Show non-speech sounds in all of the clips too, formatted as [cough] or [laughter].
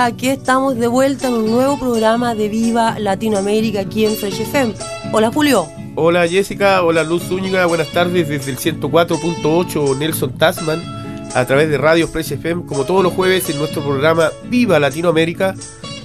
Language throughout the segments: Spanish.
Hola, aquí estamos de vuelta en un nuevo programa de Viva Latinoamérica aquí en Fresh FM. Hola Julio. Hola Jessica, hola Luz Zúñiga, buenas tardes desde el 104.8 Nelson Tasman a través de Radio Fresh FM, como todos los jueves en nuestro programa Viva Latinoamérica.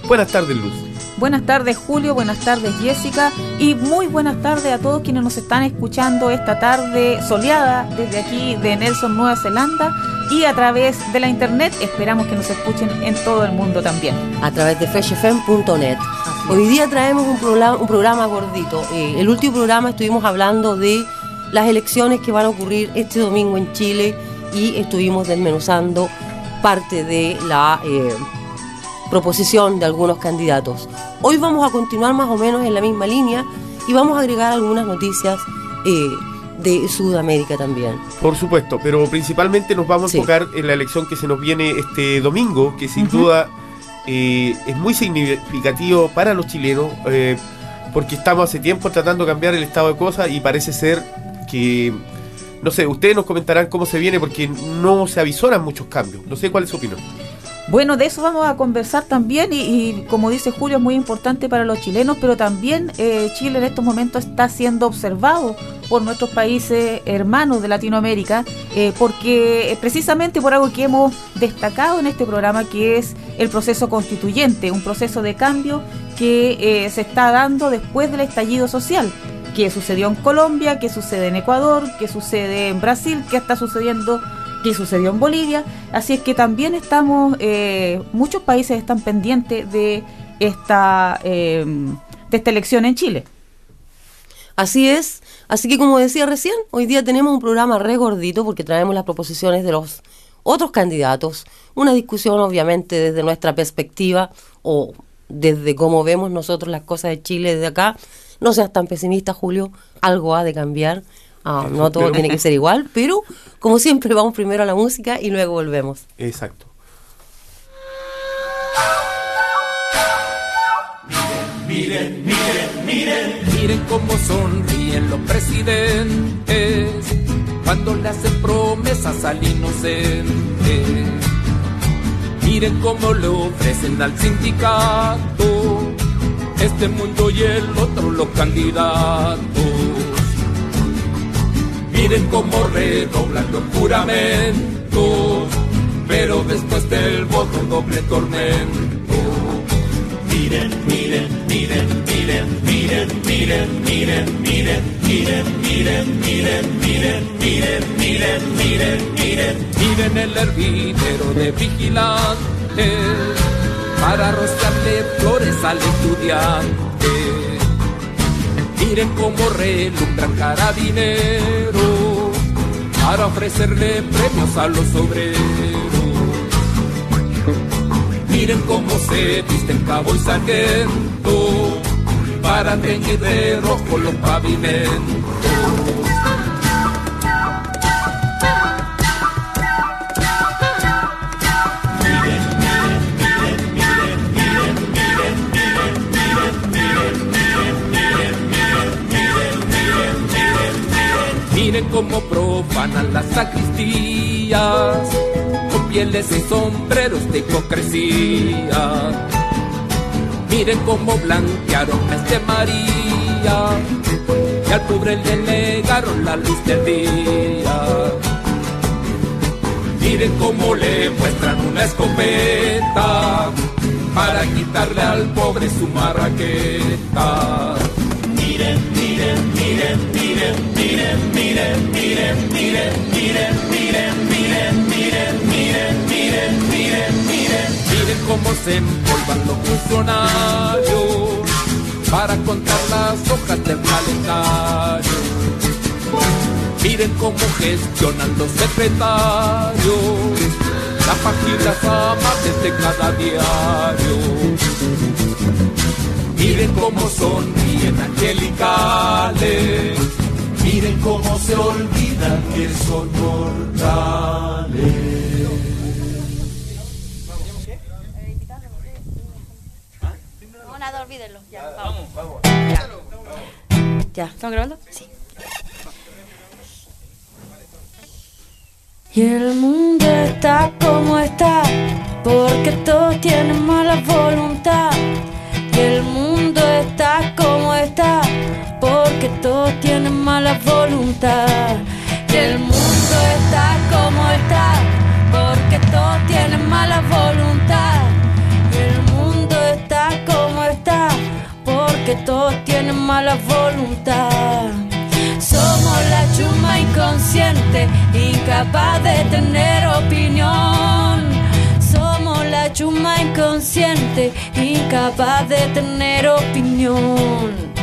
Buenas tardes Luz. Buenas tardes Julio, buenas tardes Jessica y muy buenas tardes a todos quienes nos están escuchando esta tarde soleada desde aquí de Nelson, Nueva Zelanda y a través de la internet esperamos que nos escuchen en todo el mundo también. A través de freshfm.net. Hoy día traemos un programa, un programa gordito. Eh, el último programa estuvimos hablando de las elecciones que van a ocurrir este domingo en Chile y estuvimos desmenuzando parte de la eh, proposición de algunos candidatos. Hoy vamos a continuar más o menos en la misma línea y vamos a agregar algunas noticias eh, de Sudamérica también. Por supuesto, pero principalmente nos vamos Sí. a enfocar en la elección que se nos viene este domingo, que sin duda eh, es muy significativo para los chilenos, eh, porque estamos hace tiempo tratando de cambiar el estado de cosas y parece ser que, no sé, ustedes nos comentarán cómo se viene, porque no se avisoran muchos cambios. No sé cuál es su opinión. Bueno, de eso vamos a conversar también y, y como dice Julio es muy importante para los chilenos, pero también eh, Chile en estos momentos está siendo observado por nuestros países hermanos de Latinoamérica, eh, porque eh, precisamente por algo que hemos destacado en este programa, que es el proceso constituyente, un proceso de cambio que eh, se está dando después del estallido social que sucedió en Colombia, que sucede en Ecuador, que sucede en Brasil, que está sucediendo, sucedió en Bolivia. Así es que también estamos, eh, muchos países están pendientes de esta, eh, de esta elección en Chile. Así es. Así que como decía recién, hoy día tenemos un programa re gordito porque traemos las proposiciones de los otros candidatos. Una discusión obviamente desde nuestra perspectiva o desde cómo vemos nosotros las cosas de Chile desde acá. No seas tan pesimista, Julio. Algo ha de cambiar. Ah, no todo Pero- tiene que ser igual, pero como siempre vamos primero a la música y luego volvemos. Exacto. Miren cómo sonríen los presidentes cuando le hacen promesas al inocente. Miren cómo le ofrecen al sindicato este mundo y el otro los candidatos. Miren cómo redoblan los juramentos, pero después del voto doble tormento. Miren, miren, miren, miren, miren, miren, miren, miren, miren, miren, miren, miren, miren, miren, miren, miren, miren el hervidero de vigilantes para rociarle flores al estudiante. Miren cómo relumbran carabineros para ofrecerle premios a los obreros. Miren cómo se visten cabo y sargento para teñir de rojo los pavimentos. Miren cómo profanan las sacristías con pieles y sombreros de hipocresía. Miren cómo blanquearon a este María y al pobre le negaron la luz del día. Miren cómo le muestran una escopeta para quitarle al pobre su marraqueta. Miren, miren, miren, miren, miren, miren, miren, miren, miren, miren, miren, miren, miren, cómo se empolvan los funcionarios para contar las hojas del calendario. Miren cómo gestionan los secretarios las páginas amables de cada diario. Miren cómo sonríen angelicales. Miren cómo se olvidan que son mortales. No, nada, olvídenlo. Ya, vamos. vamos. Ya. ya, ¿estamos grabando? Sí. Y el mundo está como está, porque todos tienen mala voluntad. Y el mundo está como está, porque todos tienen mala voluntad. Y el mundo está como está, porque todos tienen mala voluntad. Y el mundo está como está, porque todos tienen mala voluntad. Somos la chuma inconsciente, incapaz de tener opinión. Somos la chuma inconsciente, incapaz de tener opinión.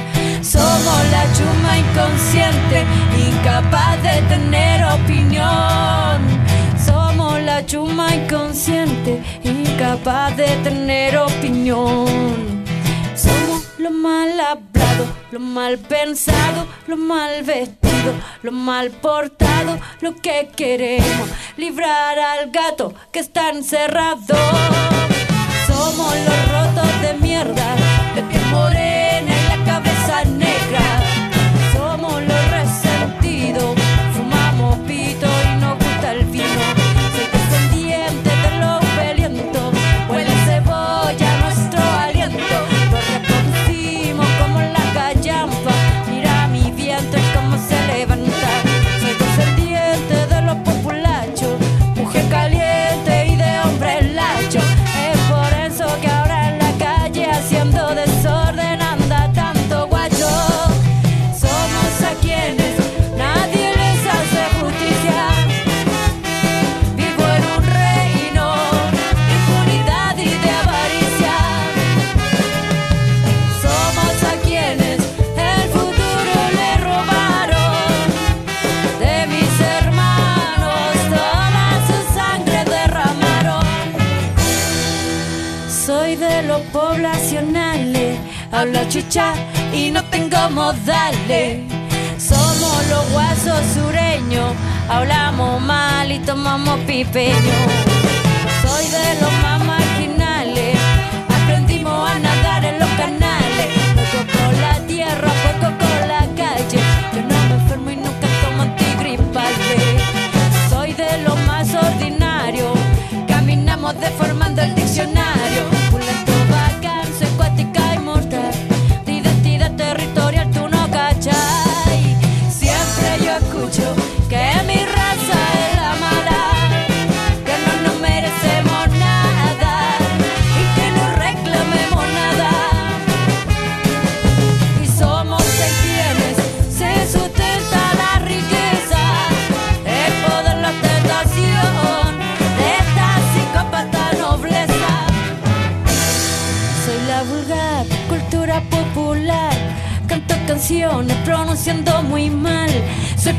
Somos la chuma inconsciente, incapaz de tener opinión. Somos la chuma inconsciente, incapaz de tener opinión. Somos lo mal hablado, lo mal pensado, lo mal vestido, lo mal portado, lo que queremos, librar al gato que está encerrado. Somos los rotos de mierda, de piel morena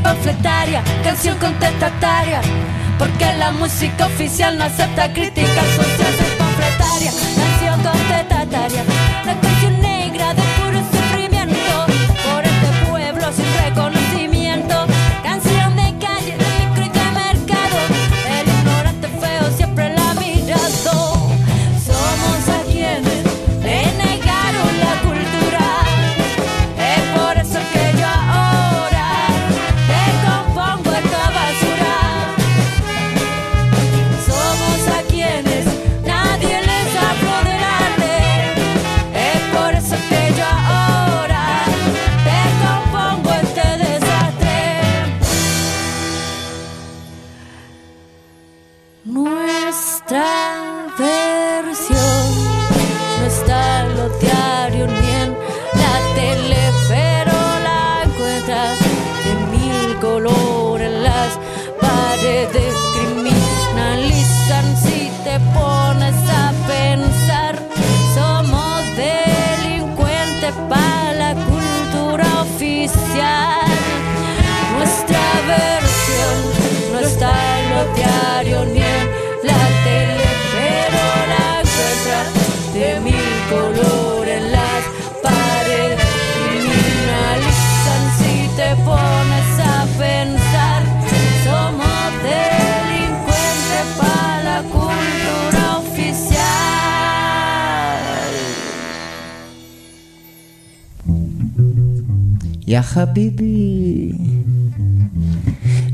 panfletaria, canción contestataria. Porque la música oficial no acepta críticas sociales. Panfletaria, canción contestataria.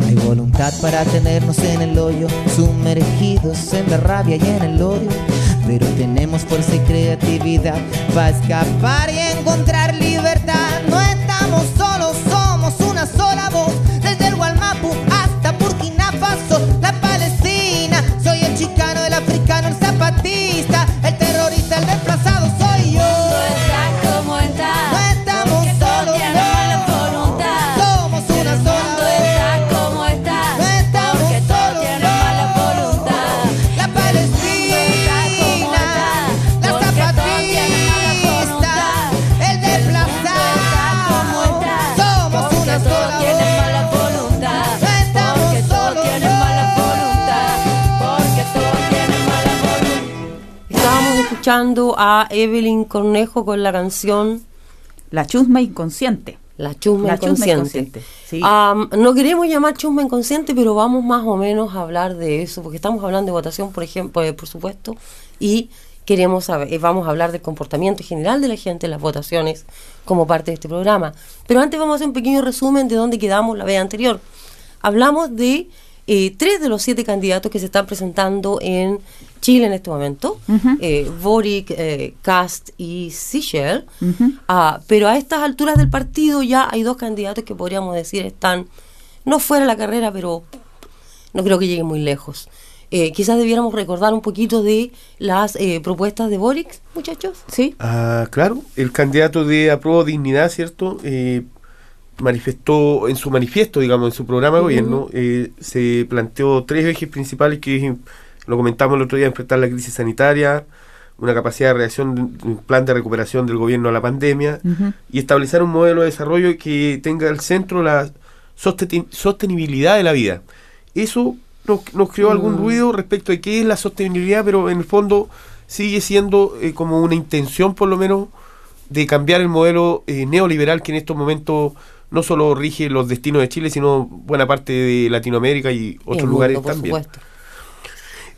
Hay voluntad para tenernos en el hoyo, sumergidos en la rabia y en el odio. Pero tenemos fuerza y creatividad para escapar y encontrar libertad. Escuchando a Evelyn Cornejo con la canción La chusma inconsciente. La chusma La chusma inconsciente. sí. No queremos llamar chusma inconsciente, pero vamos más o menos a hablar de eso, porque estamos hablando de votación, por ejemplo, eh, por supuesto, y queremos saber, eh, vamos a hablar del comportamiento general de la gente en las votaciones como parte de este programa. Pero antes vamos a hacer un pequeño resumen de dónde quedamos la vez anterior. Hablamos de eh, tres de los siete candidatos que se están presentando en Chile en este momento, eh, Boric, eh, Cast y Sichel, Ah, pero a estas alturas del partido ya hay dos candidatos que podríamos decir están no fuera de la carrera, pero no creo que lleguen muy lejos. Eh, quizás debiéramos recordar un poquito de las eh, propuestas de Boric, muchachos. Sí. Ah, claro, el candidato de Apruebo Dignidad, ¿cierto? Eh, manifestó en su manifiesto, digamos, en su programa de gobierno, eh, se planteó tres ejes principales que es, lo comentamos el otro día, enfrentar la crisis sanitaria, una capacidad de reacción, un plan de recuperación del gobierno a la pandemia y establecer un modelo de desarrollo que tenga al centro la sosteni- sostenibilidad de la vida. Eso nos, nos creó algún ruido respecto de qué es la sostenibilidad, pero en el fondo sigue siendo eh, como una intención, por lo menos, de cambiar el modelo eh, neoliberal que en estos momentos no solo rige los destinos de Chile, sino buena parte de Latinoamérica y El otros mundo, lugares por también. supuesto.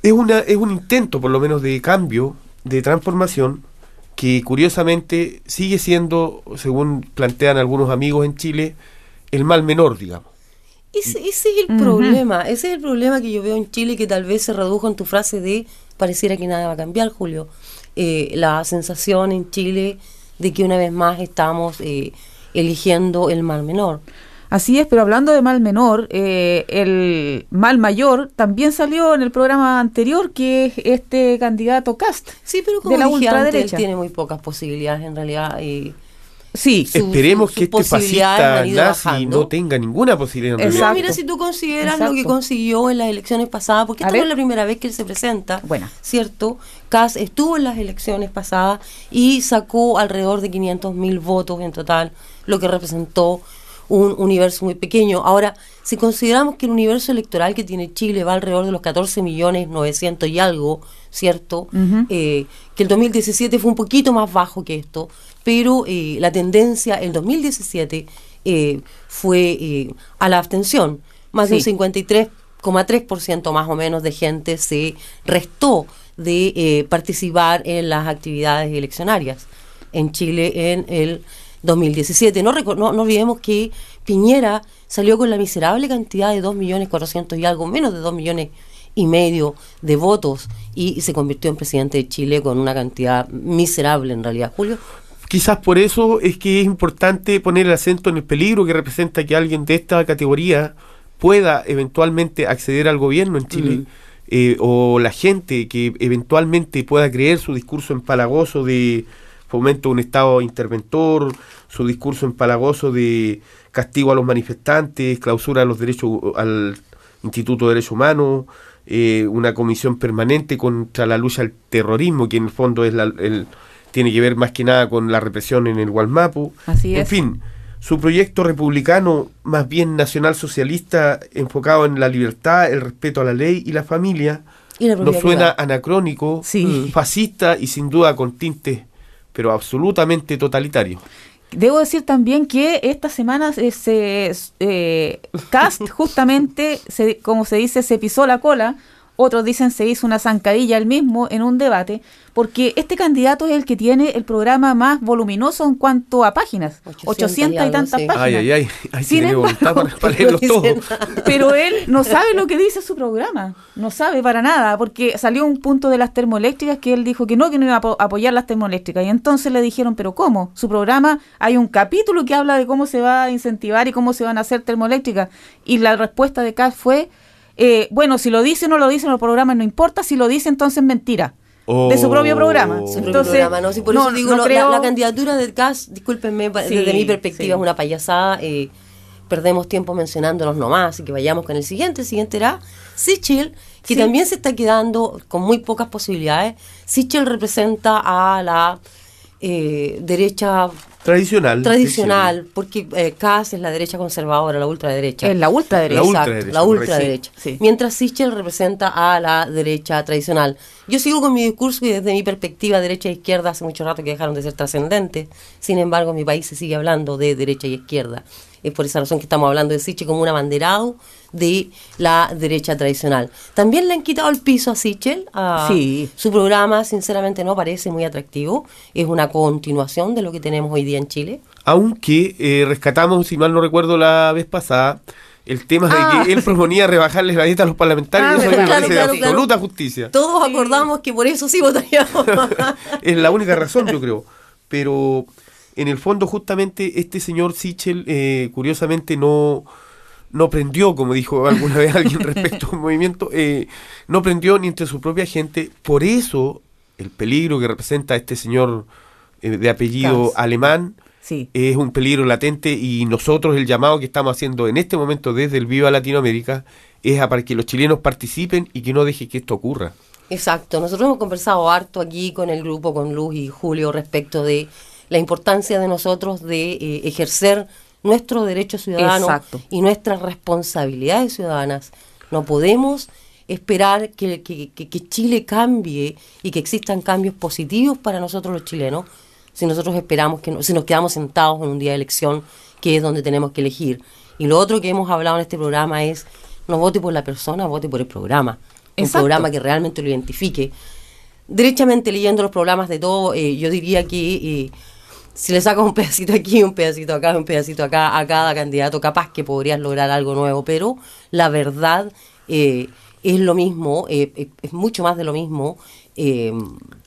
Es, una, es un intento, por lo menos, de cambio, de transformación, que curiosamente sigue siendo, según plantean algunos amigos en Chile, el mal menor, digamos. Ese, ese es el problema, ese es el problema que yo veo en Chile que tal vez se redujo en tu frase de pareciera que nada va a cambiar, Julio. Eh, la sensación en Chile de que una vez más estamos eh, eligiendo el mal menor. Así es, pero hablando de mal menor, eh, el mal mayor también salió en el programa anterior, que es este candidato Cast. Sí, pero como de la dije antes, él ultraderecha. tiene muy pocas posibilidades en realidad. y Sí, Su- Esperemos su- que sus este fascista nazi bajando. no tenga ninguna posibilidad en Exacto. realidad. No, mira, si tú consideras lo que consiguió en las elecciones pasadas, porque esta no es la primera vez que él se presenta, Buena. ¿cierto? Kass estuvo en las elecciones pasadas y sacó alrededor de 500 mil votos en total, lo que representó un universo muy pequeño. Ahora, si consideramos que el universo electoral que tiene Chile va alrededor de los 14 millones 900 y algo, ¿cierto? Eh, que el 2017 fue un poquito más bajo que esto, pero eh, la tendencia, el 2017 eh, fue a la abstención. Más de un 53,3% más o menos de gente se restó de participar en las actividades eleccionarias en Chile en el 2017. No, no, no olvidemos que Piñera salió con la miserable cantidad de 2.400.000 y algo, menos de 2 millones y medio de votos y se convirtió en presidente de Chile con una cantidad miserable en realidad. Julio. Quizás por eso es que es importante poner el acento en el peligro que representa que alguien de esta categoría pueda eventualmente acceder al gobierno en Chile, eh, o la gente que eventualmente pueda creer su discurso empalagoso de fomento de un Estado interventor, su discurso empalagoso de castigo a los manifestantes, clausura a los derechos al Instituto de Derechos Humanos, eh, una comisión permanente contra la lucha al terrorismo, que en el fondo es la, el, tiene que ver más que nada con la represión en el Gualmapu. Así en fin, su proyecto republicano, más bien nacional socialista, enfocado en la libertad, el respeto a la ley y la familia, Y la nos suena anacrónico, Sí. fascista y sin duda con tintes, pero absolutamente totalitario. Debo decir también que esta semana se, eh, Cast [laughs] justamente, se- como se dice, se pisó la cola. Otros dicen se hizo una zancadilla él mismo en un debate, porque este candidato es el que tiene el programa más voluminoso en cuanto a páginas, 800 800 y tantas sí. páginas. Ay, ay, ay, ay Sin embargo, para, para [laughs] leerlos no todos. dicen nada. Pero él no sabe lo que dice su programa, no sabe para nada, porque salió un punto de las termoeléctricas que él dijo que no, que no iba a apo- apoyar las termoeléctricas. Y entonces le dijeron, pero ¿cómo? Su programa, hay un capítulo que habla de cómo se va a incentivar y cómo se van a hacer termoeléctricas. Y la respuesta de Kass fue, eh, bueno, si lo dice o no lo dice en el programa no importa, si lo dice entonces es mentira. De su propio programa. Oh. Su propio Entonces, programa, ¿no? Sí, por no- eso digo, no creo- la, la candidatura del CAS, discúlpenme, Sí, desde mi perspectiva sí. es una payasada. eh, perdemos tiempo mencionándolos nomás, así que vayamos con el siguiente. El siguiente era Sichel, que Sí. también se está quedando con muy pocas posibilidades. Sichel representa a la eh, derecha Tradicional. tradicional, porque eh, CAS es la derecha conservadora, la ultraderecha. Es la ultraderecha. La Exacto, ultraderecha, la correcto. ultraderecha. Sí. Mientras Sichel representa a la derecha tradicional. Yo sigo con mi discurso y desde mi perspectiva, derecha e izquierda, hace mucho rato que dejaron de ser trascendentes. Sin embargo, en mi país se sigue hablando de derecha y izquierda. Es por esa razón que estamos hablando de Sichel como un abanderado de la derecha tradicional. También le han quitado el piso a Sichel. a- Sí. Su programa, sinceramente, no parece muy atractivo. Es una continuación de lo que tenemos hoy día en Chile. Aunque eh, rescatamos, si mal no recuerdo la vez pasada, el tema Ah. de que él proponía rebajarles la dieta a los parlamentarios Ah, eso mí me claro, parece claro, de claro. absoluta justicia. Todos acordamos que por eso sí votaríamos. [laughs] es la única razón, yo creo. Pero en el fondo, justamente, este señor Sichel, eh, curiosamente, no, no prendió, como dijo [laughs] alguna vez alguien respecto al movimiento, eh, no prendió ni entre su propia gente. Por eso, el peligro que representa este señor eh, de apellido alemán Sí. es un peligro latente y nosotros el llamado que estamos haciendo en este momento desde el Viva Latinoamérica es a para que los chilenos participen y que no deje que esto ocurra. Exacto, nosotros hemos conversado harto aquí con el grupo, con Luz y Julio, respecto de la importancia de nosotros de eh, ejercer nuestro derecho ciudadano Exacto. y nuestras responsabilidades ciudadanas. No podemos esperar que, que- que- Chile cambie y que existan cambios positivos para nosotros los chilenos si nosotros esperamos que no- si nos quedamos sentados en un día de elección que es donde tenemos que elegir. Y lo otro que hemos hablado en este programa es no vote por la persona, vote por el programa. Un Exacto. programa que realmente lo identifique. Derechamente leyendo los programas de todo, eh, yo diría que eh, si le sacas un pedacito aquí, un pedacito acá, un pedacito acá a cada candidato, capaz que podrías lograr algo nuevo, pero la verdad eh, es lo mismo, eh, es mucho más de lo mismo, eh,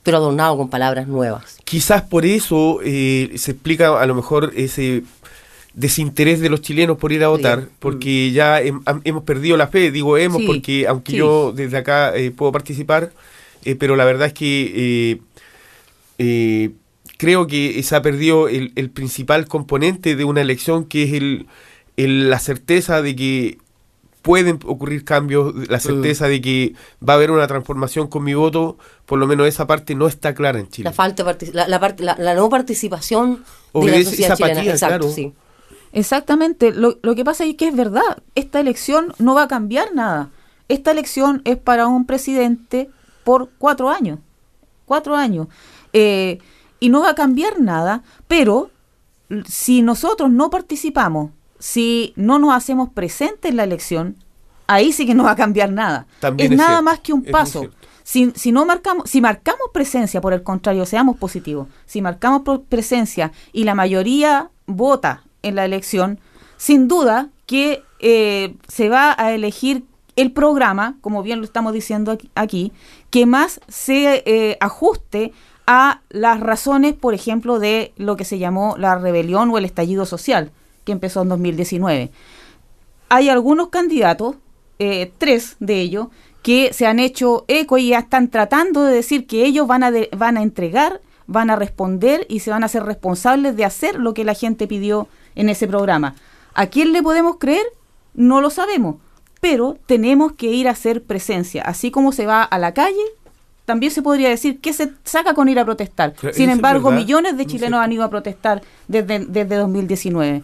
pero adornado con palabras nuevas. Quizás por eso se explica a lo mejor ese desinterés de los chilenos por ir a votar, Sí. porque ya hem- hemos perdido la fe, digo hemos, Sí, porque aunque sí. yo desde acá puedo participar, pero la verdad es que creo que se ha perdido el, el principal componente de una elección, que es el, el- la certeza de que pueden ocurrir cambios, la certeza de que va a haber una transformación con mi voto, por lo menos esa parte no está clara en Chile. La falta de partic- la, la, parte- la- la no participación de la Obedece sociedad esa chilena. Exacto, claro. sí. Exactamente. Lo, lo que pasa es que es verdad. Esta elección no va a cambiar nada. Esta elección es para un presidente por cuatro años. Cuatro años. Eh, y no va a cambiar nada, pero si nosotros no participamos, si no nos hacemos presentes en la elección, ahí sí que no va a cambiar nada. También es es nada cierto, más que un paso. Si, si no marcamos, si marcamos presencia, por el contrario, seamos positivos, si marcamos presencia y la mayoría vota en la elección, sin duda que eh, se va a elegir el programa, como bien lo estamos diciendo aquí, aquí, que más se eh, ajuste a las razones, por ejemplo, de lo que se llamó la rebelión o el estallido social, que empezó en 2019 hay algunos candidatos, eh, tres de ellos, que se han hecho eco y ya están tratando de decir que ellos van a, de- van a entregar van a responder y se van a hacer responsables de hacer lo que la gente pidió en ese programa. ¿A quién le podemos creer? No lo sabemos, pero tenemos que ir a hacer presencia. Así como se va a la calle, también se podría decir que se saca con ir a protestar. Sin embargo, verdad. millones de No chilenos han ido a protestar desde, desde 2019.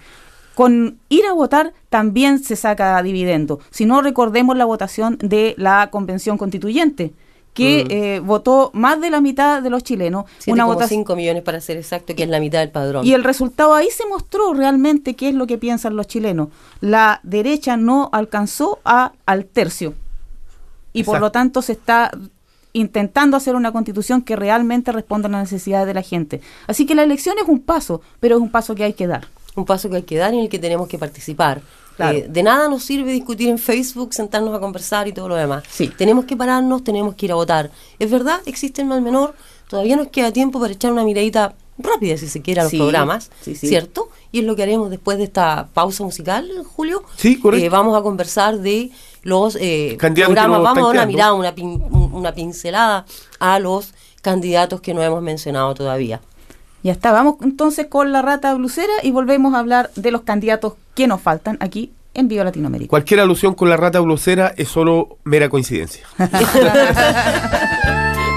Con ir a votar también se saca dividendo. Si no, recordemos la votación de la Convención Constituyente, que Mm. eh, votó más de la mitad de los chilenos. Una votación 7,5 millones para ser exacto, que es la mitad del padrón. y el resultado ahí se mostró realmente qué es lo que piensan los chilenos. La derecha no alcanzó a, al tercio. Y por lo tanto se está intentando hacer una constitución que realmente responda a las necesidades de la gente. Así que la elección es un paso, pero es un paso que hay que dar. un paso que hay que dar y en el que tenemos que participar. Claro. Eh, de nada nos sirve discutir en Facebook, sentarnos a conversar y todo lo demás. Sí. Tenemos que pararnos, tenemos que ir a votar. Es verdad, existe el mal menor, todavía nos queda tiempo para echar una miradita rápida, si se quiere, a los Sí, programas, sí, sí. ¿cierto? Y es lo que haremos después de esta pausa musical, Julio. Sí, correcto. Eh, vamos a conversar de los eh, programas, vamos a dar una mirada, una, pin- un- una pincelada a los candidatos que no hemos mencionado todavía. Ya está, vamos entonces con la rata blusera y volvemos a hablar de los candidatos que nos faltan aquí en Viva Latinoamérica. Cualquier alusión con la rata blusera es solo mera coincidencia. [laughs]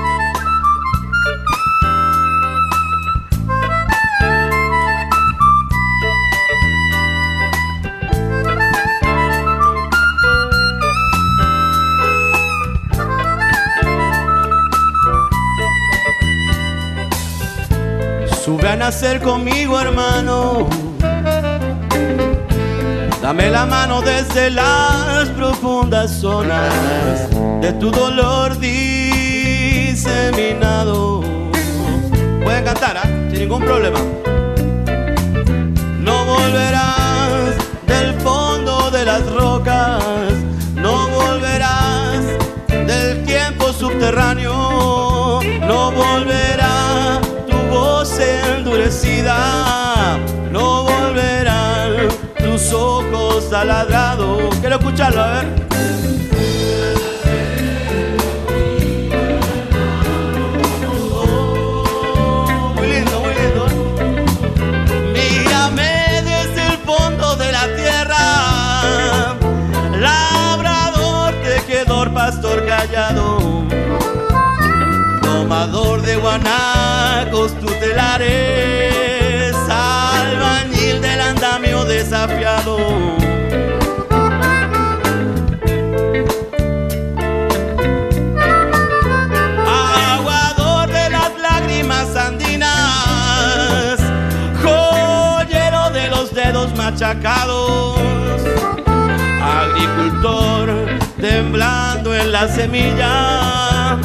Sube a nacer conmigo, hermano. Dame la mano desde las profundas zonas de tu dolor diseminado. Pueden cantar, ¿ah? sin ningún problema. Ojos taladrados. Quiero escucharlo, a ver. Muy lindo, muy lindo. Mírame desde el fondo de la tierra, labrador, tejedor, pastor callado, domador de guanacos tutelares, albañil del andamio desafiado. Agricultor temblando en la semilla,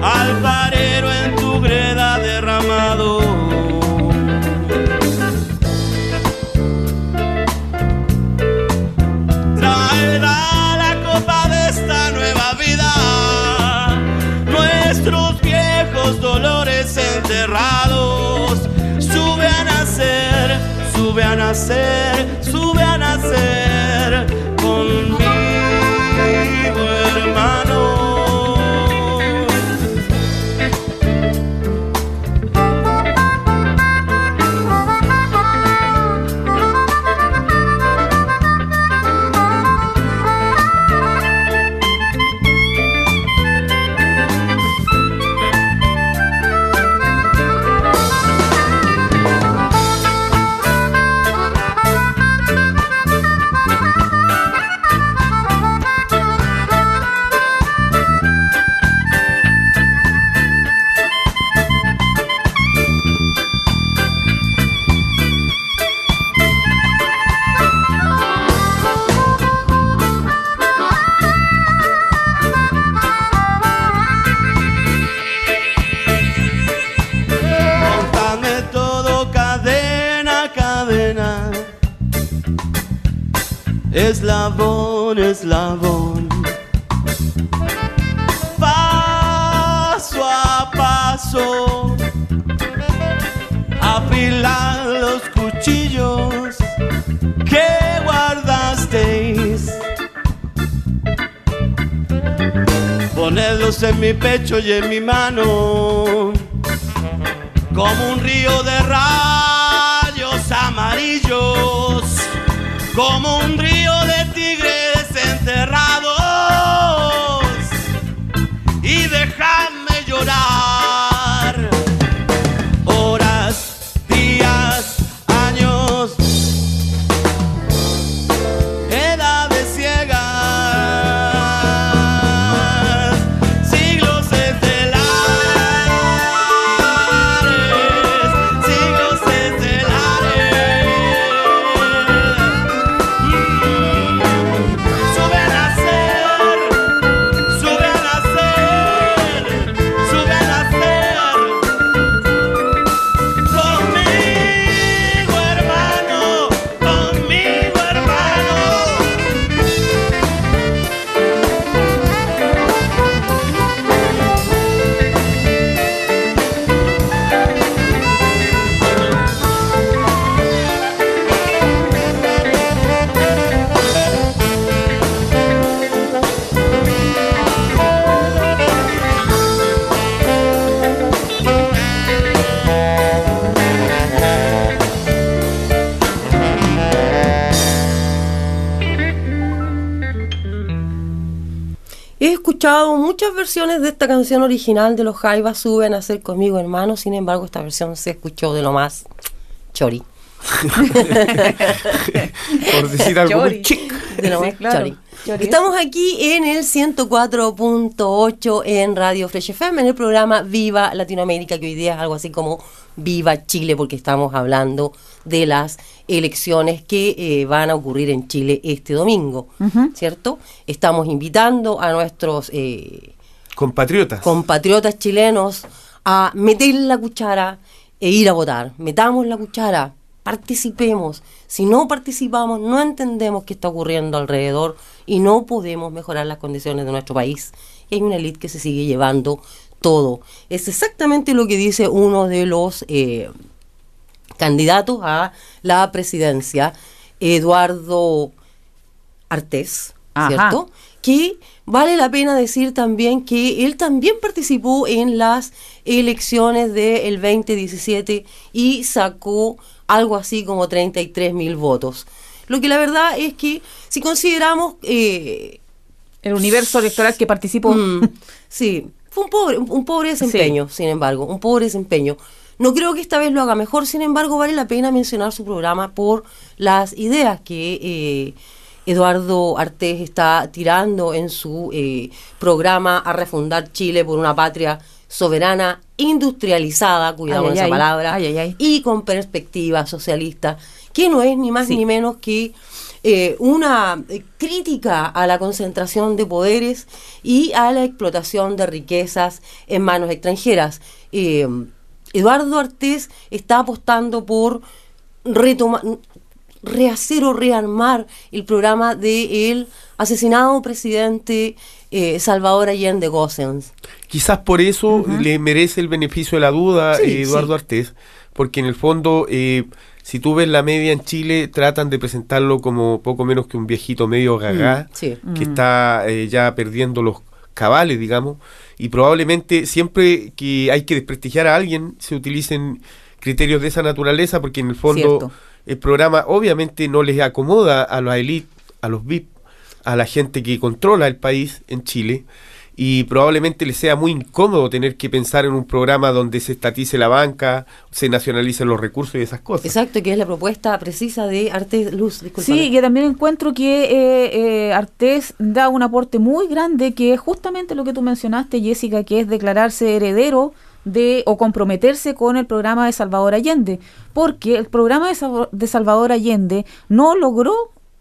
alfarero en tu greda derramado. Traerá la copa de esta nueva vida, nuestros viejos dolores enterrados. Sube a nacer, sube a nacer, pecho y en mi mano versiones de esta canción original de los Jaivas, suben a ser conmigo hermano, sin embargo esta versión se escuchó de lo más chori. [laughs] Por decir algo muy chic. De lo Sí, más claro. chori. Chori. Estamos aquí en el 104.8 en Radio Fresh FM, en el programa Viva Latinoamérica, que hoy día es algo así como Viva Chile, porque estamos hablando de las elecciones que eh, van a ocurrir en Chile este domingo, ¿cierto? Estamos invitando a nuestros eh, Compatriotas. compatriotas chilenos a meter la cuchara e ir a votar. Metamos la cuchara, participemos. Si no participamos, no entendemos qué está ocurriendo alrededor y no podemos mejorar las condiciones de nuestro país. Y hay una élite que se sigue llevando todo. Es exactamente lo que dice uno de los eh, candidatos a la presidencia, Eduardo Artés, Ajá. ¿cierto? Que vale la pena decir también que él también participó en las elecciones del 2017 y sacó algo así como 33 mil votos. Lo que la verdad es que si consideramos... eh, El universo electoral que participó. Mm, sí, fue un pobre, un, pobre desempeño, sin embargo, un pobre desempeño. No creo que esta vez lo haga mejor, sin embargo, vale la pena mencionar su programa por las ideas que eh, Eduardo Artés está tirando en su eh, programa a refundar Chile por una patria soberana, industrializada, cuidado Ay, con ay, esa palabra, Ay, ay, ay. y con perspectiva socialista, que no es ni más Sí. ni menos que eh, una eh, crítica a la concentración de poderes y a la explotación de riquezas en manos extranjeras. Eh, Eduardo Artés está apostando por retomar rehacer o rearmar el programa de el asesinado presidente eh, Salvador Allende Gossens. Quizás por eso le merece el beneficio de la duda Sí, eh, Eduardo sí. Artés, porque en el fondo, eh, si tú ves la media en Chile, tratan de presentarlo como poco menos que un viejito medio gagá, Mm, sí. que está eh, ya perdiendo los cabales, digamos, y probablemente siempre que hay que desprestigiar a alguien se utilicen criterios de esa naturaleza, porque en el fondo Cierto. El programa obviamente no les acomoda a la élite, a los VIP, a la gente que controla el país en Chile y probablemente les sea muy incómodo tener que pensar en un programa donde se estatice la banca, se nacionalicen los recursos y esas cosas. Exacto, que es la propuesta precisa de Artés Luz. discúlpame. Sí, que también encuentro que eh, eh, Artés da un aporte muy grande, que es justamente lo que tú mencionaste, Jessica, que es declararse heredero de o comprometerse con el programa de Salvador Allende, porque el programa de, Salva- de Salvador Allende no logró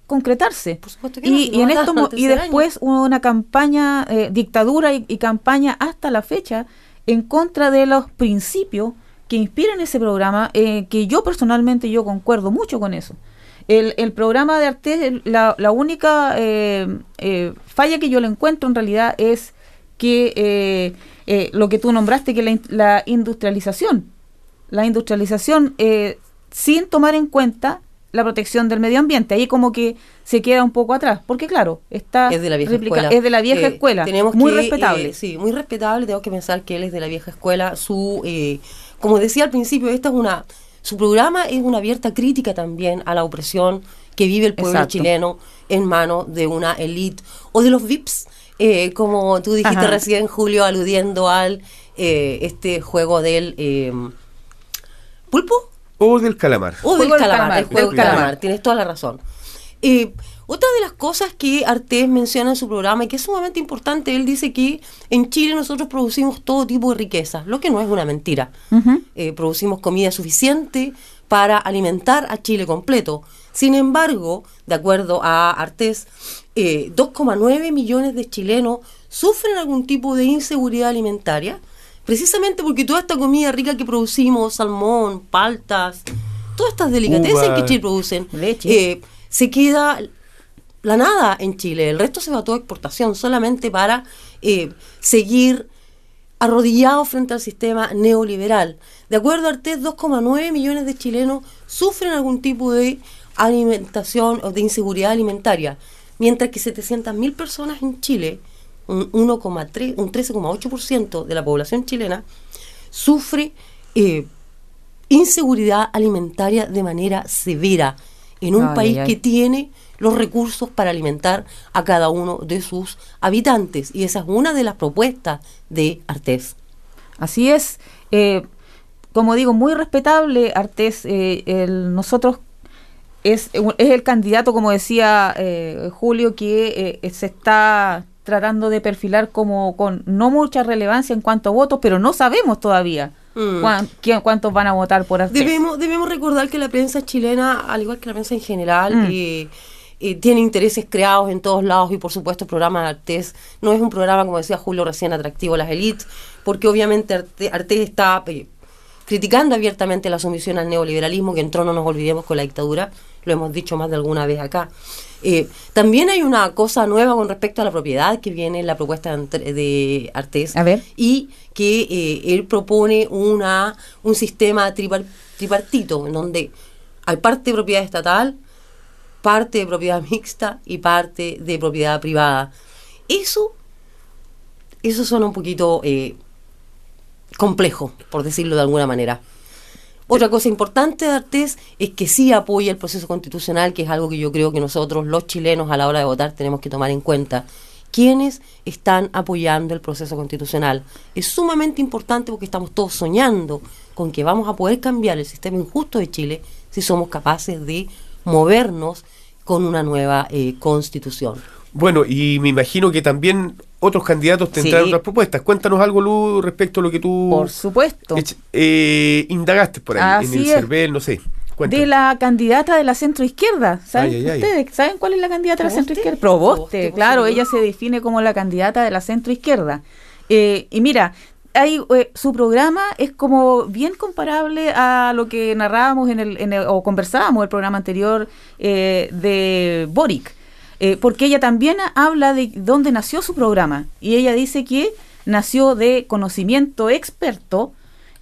concretarse. Por supuesto que no, y, si y en esto y después hubo una campaña, eh, dictadura y, y campaña hasta la fecha en contra de los principios que inspiran ese programa, eh, que yo personalmente yo concuerdo mucho con eso. El, el programa de Artés, la, la única eh, falla que yo le encuentro en realidad es que eh, eh, lo que tú nombraste, que la, la industrialización, la industrialización eh, sin tomar en cuenta la protección del medio ambiente. Ahí como que se queda un poco atrás, porque claro, está Es de la vieja escuela. es de la vieja Eh, escuela, tenemos muy que, respetable. eh, sí, muy respetable. Tengo que pensar que él es de la vieja escuela. Su, eh, como decía al principio, esta es una, su programa es una abierta crítica también a la opresión que vive el pueblo Exacto. chileno en manos de una élite o de los VIPs, eh, como tú dijiste Ajá. recién, Julio, aludiendo al eh, este juego del eh, pulpo. O del calamar. O del calamar, calamar, el juego del calamar. calamar. tienes toda la razón. Eh, otra de las cosas que Artés menciona en su programa y que es sumamente importante, él dice que en Chile nosotros producimos todo tipo de riqueza, lo que no es una mentira. Eh, producimos comida suficiente para alimentar a Chile completo. Sin embargo, de acuerdo a Artés, eh, 2,9 millones de chilenos sufren algún tipo de inseguridad alimentaria, precisamente porque toda esta comida rica que producimos, salmón, paltas, todas estas delicatessen Uva. que Chile producen, Leche. eh, se queda la nada en Chile. El resto se va a exportación solamente para eh, seguir arrodillados frente al sistema neoliberal. De acuerdo a Artés, 2,9 millones de chilenos sufren algún tipo de alimentación o de inseguridad alimentaria, mientras que 700.000 personas en Chile, un 1,3, un 13,8% de la población chilena, sufre eh, inseguridad alimentaria de manera severa en un Ay, país ay, que tiene los recursos para alimentar a cada uno de sus habitantes. Y esa es una de las propuestas de Artés. Así es. eh, como digo, muy respetable, Artés. eh, el- nosotros es, es el candidato, como decía eh, Julio, que eh, se está tratando de perfilar como con no mucha relevancia en cuanto a votos, pero no sabemos todavía Mm. cuántos van a votar por Artés. Debemos, debemos recordar que la prensa chilena, al igual que la prensa en general, Mm. eh, eh, tiene intereses creados en todos lados y por supuesto el programa de Artés no es un programa, como decía Julio recién, atractivo a las élites, porque obviamente Arte- Artés está eh, criticando abiertamente la sumisión al neoliberalismo, que entró, no nos olvidemos, con la dictadura, lo hemos dicho más de alguna vez acá. Eh, también hay una cosa nueva con respecto a la propiedad que viene en la propuesta de, Artés A ver. y que eh, él propone una un sistema tripar- tripartito en donde hay parte de propiedad estatal, parte de propiedad [laughs] mixta y parte de propiedad privada. Eso, eso suena un poquito eh, complejo, por decirlo de alguna manera. Otra cosa importante de Artés es que sí apoya el proceso constitucional, que es algo que yo creo que nosotros, los chilenos, a la hora de votar tenemos que tomar en cuenta. ¿Quiénes están apoyando el proceso constitucional? Es sumamente importante porque estamos todos soñando con que vamos a poder cambiar el sistema injusto de Chile si somos capaces de movernos con una nueva eh, constitución. Bueno, y me imagino que también otros candidatos tendrán Sí. otras propuestas. Cuéntanos algo, Lu, respecto a lo que tú Por supuesto. eh, indagaste por ahí, en el. CERVEL, no sé. De la candidata de la centro izquierda. ¿Saben Ay, ay, ay. ustedes? ¿Saben cuál es la candidata de la centro ¿Proboste? izquierda? Proboste, claro, ella se define como la candidata de la centro izquierda. Eh, y mira, hay, eh, su programa es como bien comparable a lo que narrábamos en el, en el- o conversábamos en el programa anterior eh, de Boric. Eh, porque ella también habla de dónde nació su programa. Y ella dice que nació de conocimiento experto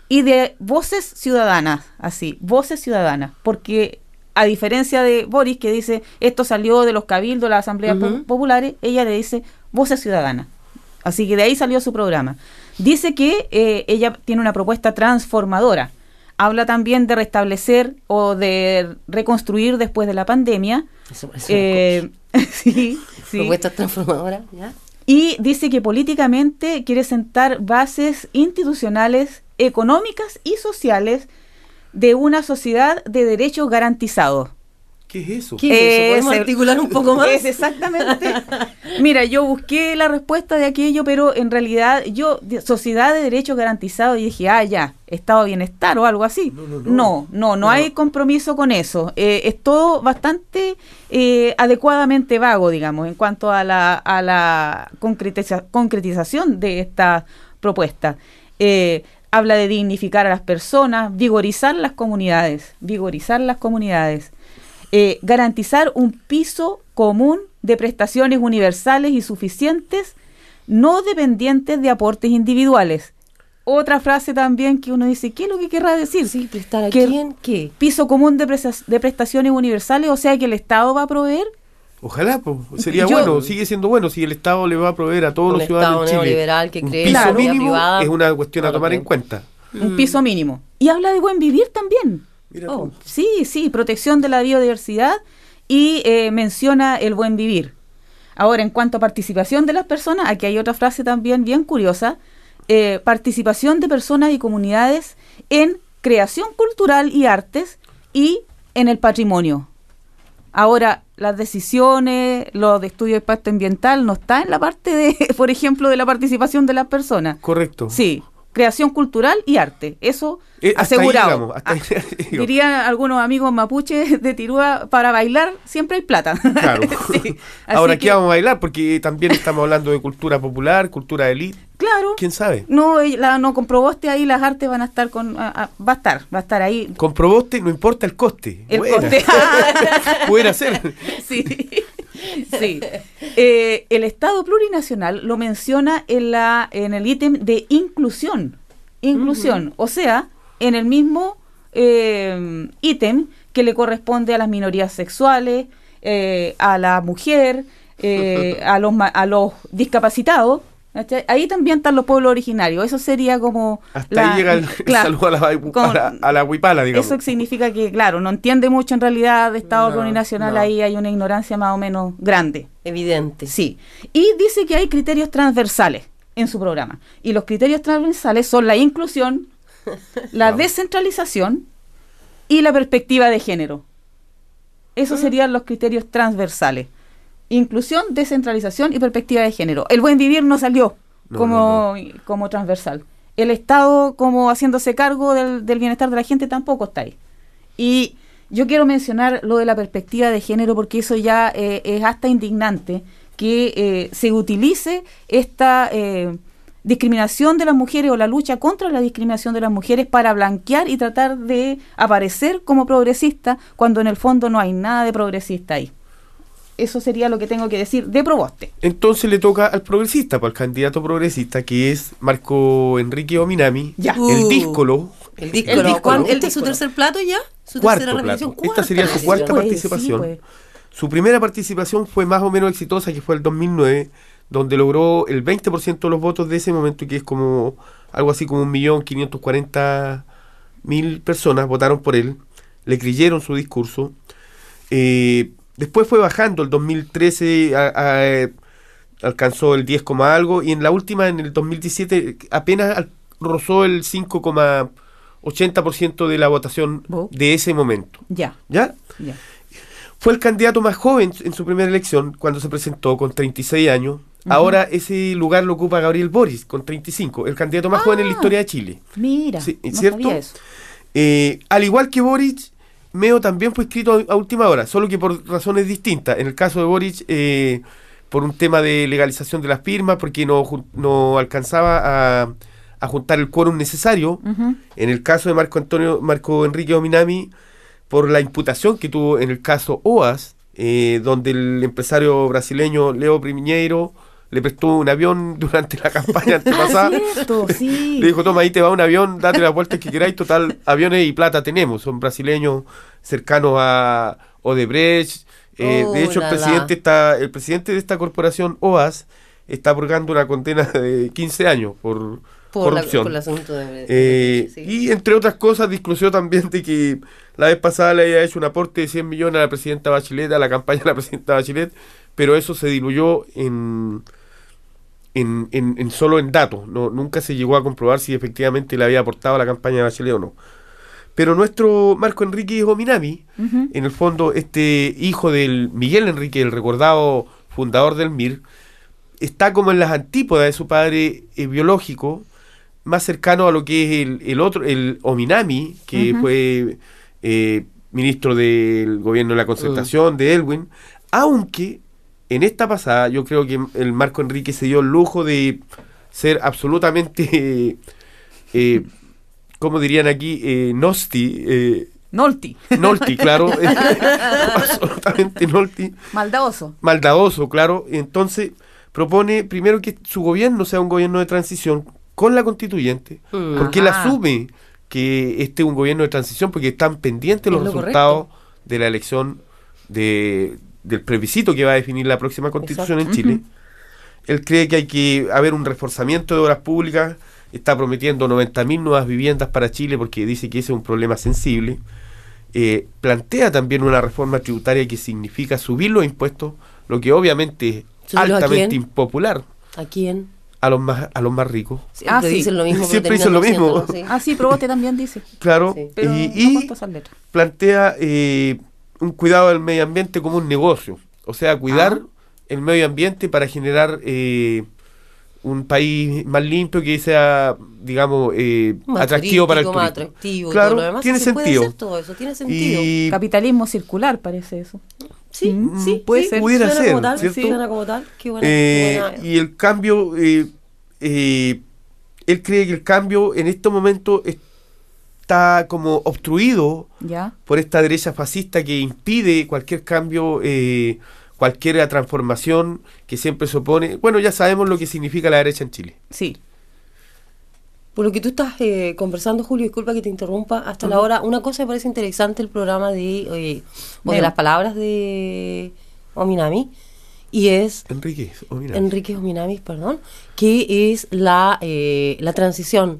y de voces ciudadanas, así, voces ciudadanas, porque a diferencia de Boris que dice esto salió de los cabildos, las asambleas populares, ella le dice voces ciudadanas. Así que de ahí salió su programa. Dice que eh, ella tiene una propuesta transformadora. Habla también de restablecer o de reconstruir después de la pandemia. Eso una Eh, [laughs] sí, sí. propuesta transformadora, ¿ya? Y dice que políticamente quiere sentar bases institucionales, económicas y sociales de una sociedad de derechos garantizados. ¿Qué es eso? ¿Qué es eso? ¿Podemos articular un poco [laughs] más? Es exactamente. [laughs] Mira, yo busqué la respuesta de aquello, pero en realidad yo, de- sociedad de derechos garantizados, y dije, ah, ya, estado de bienestar o algo así. No, no, no. no, no, no hay compromiso con eso. Eh, es todo bastante eh, adecuadamente vago, digamos, en cuanto a la, a la concretiza- concretización de esta propuesta. Eh, habla de dignificar a las personas, vigorizar las comunidades, vigorizar las comunidades eh, garantizar un piso común de prestaciones universales y suficientes, no dependientes de aportes individuales. otra frase también que uno dice, ¿qué es lo que querrá decir? Sí, prestar a Que- quién qué. Piso común de, prestaciones universales, o sea que el Estado va a proveer. Ojalá, pues, sería Yo- bueno, sigue siendo bueno si el Estado le va a proveer a todos los ciudadanos Estado de Chile. neoliberal que un piso mínimo privada, es una cuestión a tomar en cuenta. un piso mínimo. Y habla de buen vivir también. Oh. Sí, sí, protección de la biodiversidad y eh, menciona el buen vivir. Ahora, en cuanto a participación de las personas, aquí hay otra frase también bien curiosa. eh, participación de personas y comunidades en creación cultural y artes y en el patrimonio. Ahora, las decisiones, los de estudio de impacto ambiental no está en la parte de, [laughs] por ejemplo, de la participación de las personas. Correcto. Sí, creación cultural y arte. Eso Eh, hasta ahí asegurado. hasta Ah, [laughs] dirían algunos amigos mapuches de Tirúa, para bailar siempre hay plata. Claro. [laughs] Sí, [laughs] Ahora, que, ¿qué vamos a bailar? Porque también estamos hablando de cultura popular, cultura de elite. Claro. ¿Quién sabe? No, la, no comprobaste ahí, las artes van a estar con... ah, va a estar, va a estar ahí. Comprobaste, no importa el coste. El Buena. coste. Pudiera ser. sí. [laughs] sí. Eh, el Estado plurinacional lo menciona en, la, en el ítem de inclusión. Inclusión. O sea, en el mismo eh, ítem que le corresponde a las minorías sexuales, eh, a la mujer, eh, [laughs] a, los, a los discapacitados. ¿Cachai? Ahí también están los pueblos originarios. Eso sería como... Hasta la- ahí llega el, [laughs] saludo a la, a con- la, a la huipala, digamos. eso significa que, claro, no entiende mucho en realidad de Estado No, plurinacional, no. ahí hay una ignorancia más o menos grande. Evidente. Sí. Y dice que hay criterios transversales en su programa. Y los criterios transversales son la inclusión, [laughs] la descentralización y la perspectiva de género. Esos Ah. serían los criterios transversales. Inclusión, descentralización y perspectiva de género. El buen vivir no salió No, como, como transversal. El Estado como haciéndose cargo del, del bienestar de la gente tampoco está ahí. Y yo quiero mencionar lo de la perspectiva de género porque eso ya eh, es hasta indignante que eh, se utilice esta eh, discriminación de las mujeres o la lucha contra la discriminación de las mujeres para blanquear y tratar de aparecer como progresista cuando en el fondo no hay nada de progresista ahí. Eso sería lo que tengo que decir de Proboste. Entonces le toca al progresista, pues, al candidato progresista, que es Marco Enrique Ominami, Ya. el Uh. díscolo, El disco. El disco, ¿cuán- el ¿Este es su disco. tercer plato ya? ¿Su cuarto tercera plato. repetición? Esta sería su cuarta. Pues, sí, participación. pues. Su primera participación fue más o menos exitosa, que fue el 2009, donde logró el 20% de los votos de ese momento, que es como algo así como un millón quinientos cuarenta mil personas votaron por él, le creyeron su discurso. Eh, después fue bajando, el 2013 a- a- eh, alcanzó el 10, coma algo, y en la última, en el 2017, apenas rozó el 5,80% de la votación de ese momento. Ya, ¿Ya? ya. Fue el candidato más joven en su primera elección cuando se presentó con 36 años. Ahora ese lugar lo ocupa Gabriel Boris con 35, el candidato más joven en la Ah. historia de Chile. Mira, Sí, no ¿cierto? sabía eso. Eh, al igual que Boric, Meo también fue inscrito a, última hora, solo que por razones distintas. En el caso de Boric, eh, por un tema de legalización de las firmas, porque no, no alcanzaba a, a juntar el quórum necesario. En el caso de Marco Antonio, Marco Enrique Ominami, por la imputación que tuvo en el caso OAS, eh, donde el empresario brasileño Leo Primiñeiro le prestó un avión durante la campaña antepasada. [laughs] Cierto, sí. Le dijo, toma, ahí te va un avión, date las vueltas que queráis, total, aviones y plata tenemos. Son brasileños cercanos a Odebrecht. Eh, Oh, de hecho, el la, la. presidente está, el presidente de esta corporación, OAS, está purgando una condena de 15 años por, Por, la, corrupción. por el asunto de... Eh, sí. Y entre otras cosas, discutió también de que la vez pasada le había hecho un aporte de 100 millones a la presidenta Bachelet, a la campaña de la presidenta Bachelet, pero eso se diluyó en, en, en- en solo en datos. No, nunca se llegó a comprobar si efectivamente le había aportado a la campaña de Bachelet o no. Pero nuestro Marco Enrique Ominami, Ujú. en el fondo, este hijo del Miguel Enrique, el recordado fundador del MIR, está como en las antípodas de su padre eh, biológico, más cercano a lo que es el, el otro, el Ominami, que fue eh, ministro del gobierno de la concertación, de Elwin, aunque en esta pasada yo creo que el Marco Enrique se dio el lujo de ser absolutamente, [laughs] eh, eh, como dirían aquí, eh, nosti, eh, Nolti, nolti, claro, [laughs] [laughs] absolutamente nolti, maldadoso. maldadoso, claro. Entonces propone primero que su gobierno sea un gobierno de transición con la constituyente, Mm. porque él Ajá. asume que este es un gobierno de transición porque están pendientes los lo resultados de la elección de, del plebiscito que va a definir la próxima constitución Exacto. en Chile. Él cree que hay que haber un reforzamiento de obras públicas, está prometiendo 90.000 nuevas viviendas para Chile porque dice que ese es un problema sensible. Eh, plantea también una reforma tributaria que significa subir los impuestos, lo que obviamente es ¿Subirlos a altamente impopular ¿A quién? a los más a los más ricos. Siempre Ah, sí. dicen lo mismo. pero Siempre dicen lo mismo. haciéndolo, sí. Ah, sí, Proboste también dice. Claro, Sí. Pero y, no plantea eh, un cuidado del medio ambiente como un negocio, o sea, cuidar Ah. el medio ambiente para generar eh, un país más limpio que sea, digamos, eh, Más atractivo para el más turismo. y Claro, todo lo demás. tiene Se puede sentido. hacer todo eso, tiene sentido. Y Capitalismo circular parece eso. Sí, Mm, sí, puede sí, ser. Pudiera suena ser, como tal, ¿cierto? sí, suena como tal. Qué buena, Eh, qué buena- y el cambio, eh, eh, él cree que el cambio en este momento está como obstruido ¿Ya? por esta derecha fascista que impide cualquier cambio, eh, cualquier transformación que siempre se opone. Bueno, ya sabemos lo que significa la derecha en Chile. Sí. Por lo que tú estás eh, conversando, Julio, disculpa que te interrumpa hasta la hora. Una cosa me parece interesante el programa de, eh, o de las palabras de Ominami, y es Enrique, oh, mira. Enrique Ominami, perdón, que es la, eh, la transición.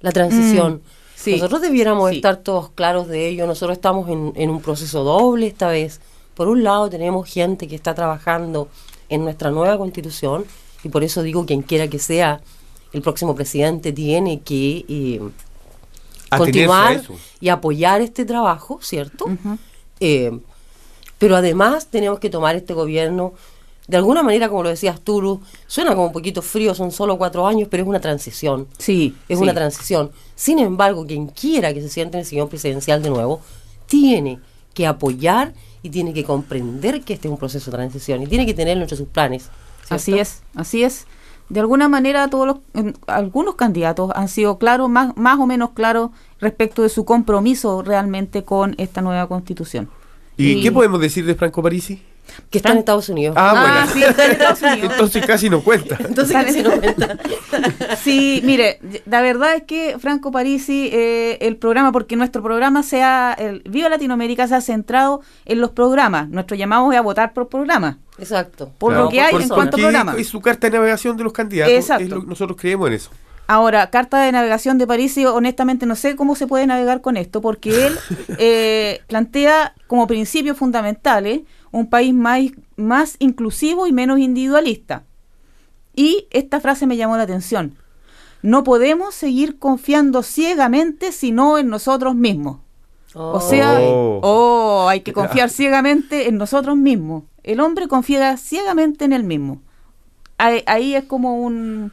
La transición. Mm, sí. Nosotros debiéramos Sí. estar todos claros de ello. Nosotros estamos en, en un proceso doble esta vez. Por un lado, tenemos gente que está trabajando en nuestra nueva constitución, y por eso digo, quien quiera que sea el próximo presidente tiene que eh, continuar y apoyar este trabajo, ¿cierto? Eh, pero además tenemos que tomar este gobierno, de alguna manera, como lo decías tú, Luz, suena como un poquito frío, son solo cuatro años, pero es una transición. Sí. Es sí. una transición. Sin embargo, quien quiera que se siente en el sillón presidencial de nuevo, tiene que apoyar y tiene que comprender que este es un proceso de transición y tiene que tenerlo entre sus planes. ¿cierto? Así es, así es. De alguna manera todos los, en- algunos candidatos han sido claros, más, más o menos claros respecto de su compromiso realmente con esta nueva constitución. ¿Y, Y- qué podemos decir de Franco Parisi? Que está en Estados Unidos. Ah, Ah, bueno. sí, está en Estados Unidos. Entonces casi no cuenta. Entonces, casi no cuenta. [laughs] Sí, mire, la verdad es que Franco Parisi, eh, el programa, porque nuestro programa sea, el Viva Latinoamérica se ha centrado en los programas. Nuestro llamado es a votar por programa. Exacto. Por Claro, lo que hay por- en cuanto a porque programa. Es su carta de navegación de los candidatos. Exacto. lo- nosotros creemos en eso. Ahora, carta de navegación de Parisi, honestamente no sé cómo se puede navegar con esto, porque él [laughs] eh, plantea como principios fundamentales un país más, más inclusivo y menos individualista. Y esta frase me llamó la atención. No podemos seguir confiando ciegamente sino en nosotros mismos. O sea, Oh. oh, hay que confiar [laughs] ciegamente en nosotros mismos. El hombre confía ciegamente en él mismo. Ahí, ahí es como un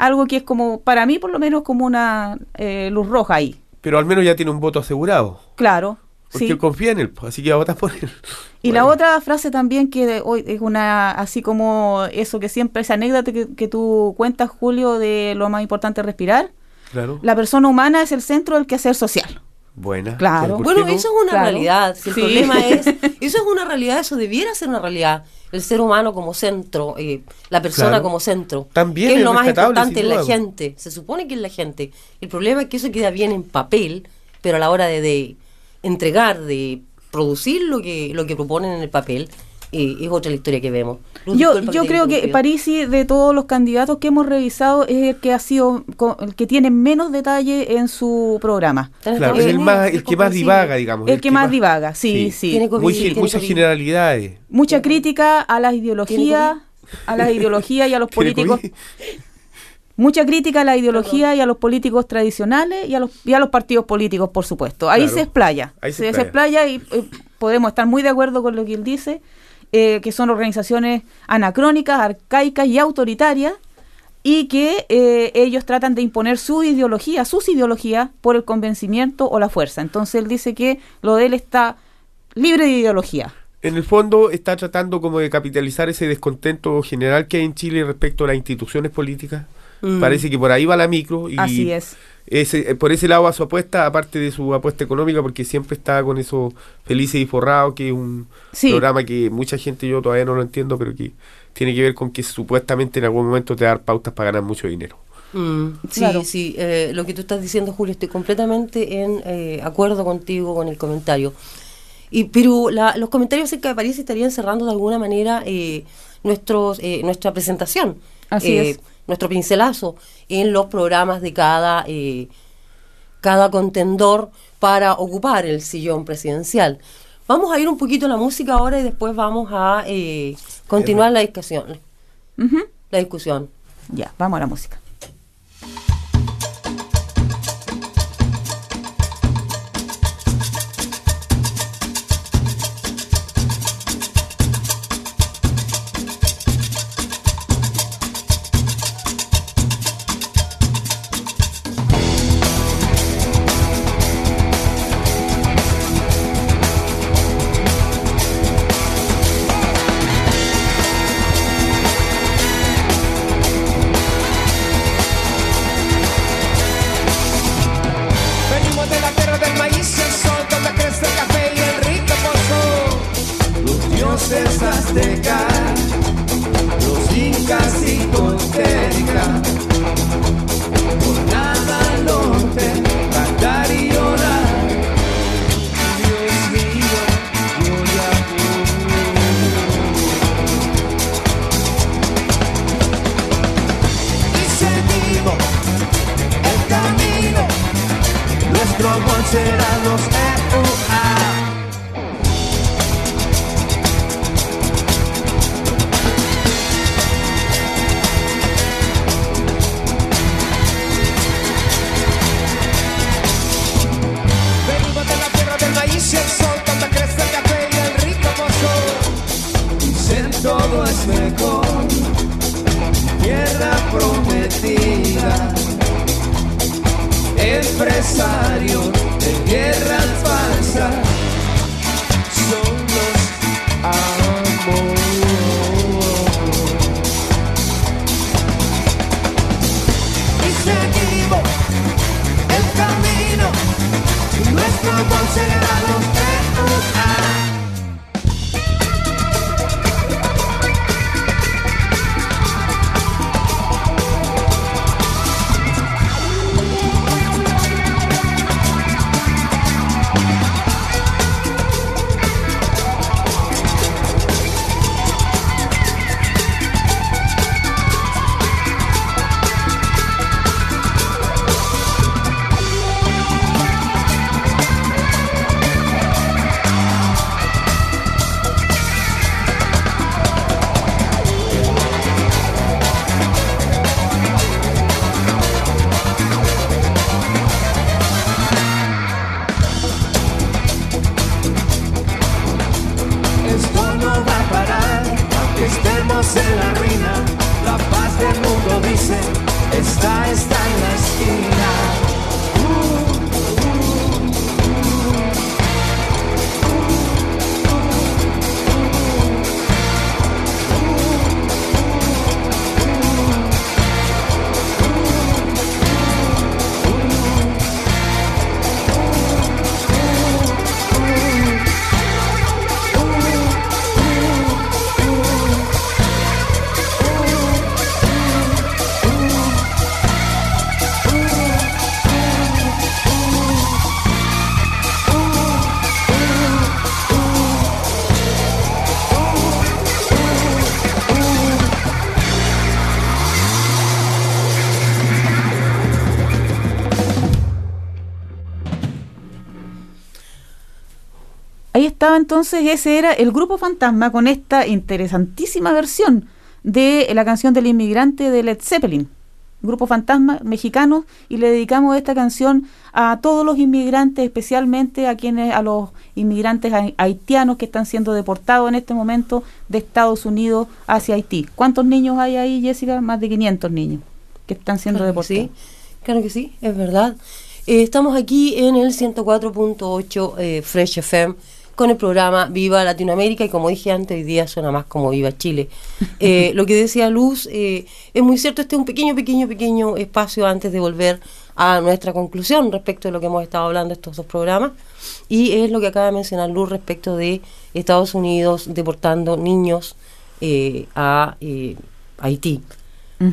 algo que es como para mí por lo menos como una eh, luz roja ahí. Pero al menos ya tiene un voto asegurado. Claro. Porque sí. confía en él, pues, así que va a votar por él. Y la otra frase también que hoy es una así como eso que siempre esa anécdota que, que tú cuentas Julio de lo más importante es respirar. Claro. La persona humana es el centro del quehacer social. Buena. Claro. ¿Por Bueno, eso es una Claro. realidad. Si el Sí. problema [laughs] es, eso es una realidad, eso debiera ser una realidad. El ser humano como centro, eh, la persona Claro. como centro. También que es es lo más importante en la gente. Se supone que es la gente. El problema es que eso queda bien en papel, pero a la hora de, de entregar, de producir lo que, lo que proponen en el papel, eh, es otra la historia que vemos. Luz, Yo, yo creo que. Parisi, de todos los candidatos que hemos revisado, es el que ha sido el que tiene menos detalle en su programa. Claro, es el, más, el que más divaga, digamos. El que más divaga, sí, sí. Tiene COVID, Muy- tiene muchas COVID. generalidades. Mucha crítica a las ideologías, a las ideologías y a los [laughs] ¿Tiene políticos. Mucha crítica a la ideología y a los políticos tradicionales y a los, y a los partidos políticos, por supuesto. Ahí Claro. se explaya. Ahí se se, explaya. explaya y eh, podemos estar muy de acuerdo con lo que él dice, eh, que son organizaciones anacrónicas, arcaicas y autoritarias, y que eh, ellos tratan de imponer su ideología, sus ideologías, por el convencimiento o la fuerza. Entonces él dice que lo de él está libre de ideología. En el fondo está tratando como de capitalizar ese descontento general que hay en Chile respecto a las instituciones políticas. Mm. Parece que por ahí va la micro y Así es. Ese, eh, por ese lado va su apuesta, aparte de su apuesta económica, porque siempre está con eso Felices y Forrado, que es un Sí. programa que mucha gente yo todavía no lo entiendo, pero que tiene que ver con que supuestamente en algún momento te va a dar pautas para ganar mucho dinero. Mm, sí, Claro. sí, eh, lo que tú estás diciendo, Julio, estoy completamente en eh, acuerdo contigo con el comentario. Y, pero la- los comentarios acerca de París estarían cerrando de alguna manera eh, nuestros, eh, nuestra presentación, Así eh, es. Nuestro pincelazo en los programas de cada, eh, cada contendor para ocupar el sillón presidencial. Vamos a ir un poquito a la música ahora y después vamos a eh, continuar la discusión. La discusión. Ya, vamos a la música. Nuestro será los. Entonces, ese era el grupo Fantasma con esta interesantísima versión de la canción del inmigrante de Led Zeppelin. Grupo Fantasma mexicano y le dedicamos esta canción a todos los inmigrantes, especialmente a quienes a los inmigrantes hai- haitianos que están siendo deportados en este momento de Estados Unidos hacia Haití. ¿Cuántos niños hay ahí, Jessica? Más de 500 niños que están siendo Claro deportados. sí, claro que sí, es verdad. Eh, estamos aquí en el 104.8 eh, Fresh FM con el programa Viva Latinoamérica y como dije antes, hoy día suena más como Viva Chile. [laughs] Eh, lo que decía Luz eh, es muy cierto, este es un pequeño, pequeño, pequeño espacio antes de volver a nuestra conclusión respecto de lo que hemos estado hablando estos dos programas y es lo que acaba de mencionar Luz respecto de Estados Unidos deportando niños eh, a eh, Haití.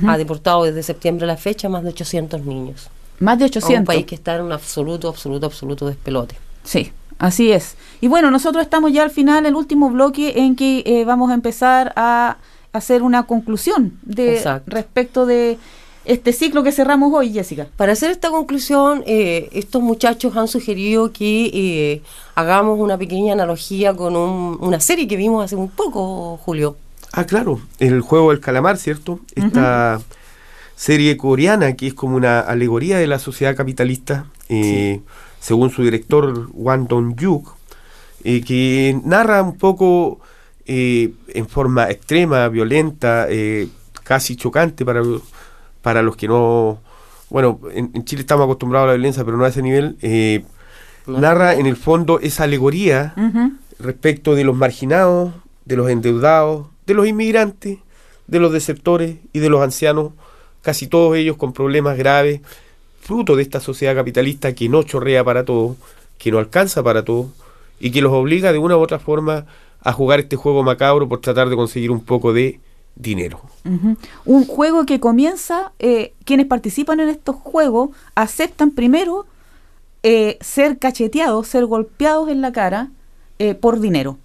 Ha deportado desde septiembre a la fecha más de 800 niños. Más de A 800. Un país que está en un absoluto, absoluto, absoluto despelote. Sí, así es. Y bueno, nosotros estamos ya al final, el último bloque en que eh, vamos a empezar a hacer una conclusión de Exacto. respecto de este ciclo que cerramos hoy, Jessica. Para hacer esta conclusión, eh, estos muchachos han sugerido que eh, hagamos una pequeña analogía con un- una serie que vimos hace muy poco, Julio. Ah, claro, el juego del calamar, ¿cierto? Esta serie coreana que es como una alegoría de la sociedad capitalista, eh, según su director Wang Dong-yuk, eh, que narra un poco eh, en forma extrema, violenta, eh, casi chocante para, para los que no... Bueno, en, en Chile estamos acostumbrados a la violencia, pero no a ese nivel. eh, No. narra en el fondo esa alegoría respecto de los marginados, de los endeudados, de los inmigrantes, de los desertores y de los ancianos, casi todos ellos con problemas graves, fruto de esta sociedad capitalista que no chorrea para todo, que no alcanza para todo y que los obliga de una u otra forma a jugar este juego macabro por tratar de conseguir un poco de dinero. Un juego que comienza, eh, quienes participan en estos juegos aceptan primero eh, ser cacheteados, ser golpeados en la cara eh, por dinero.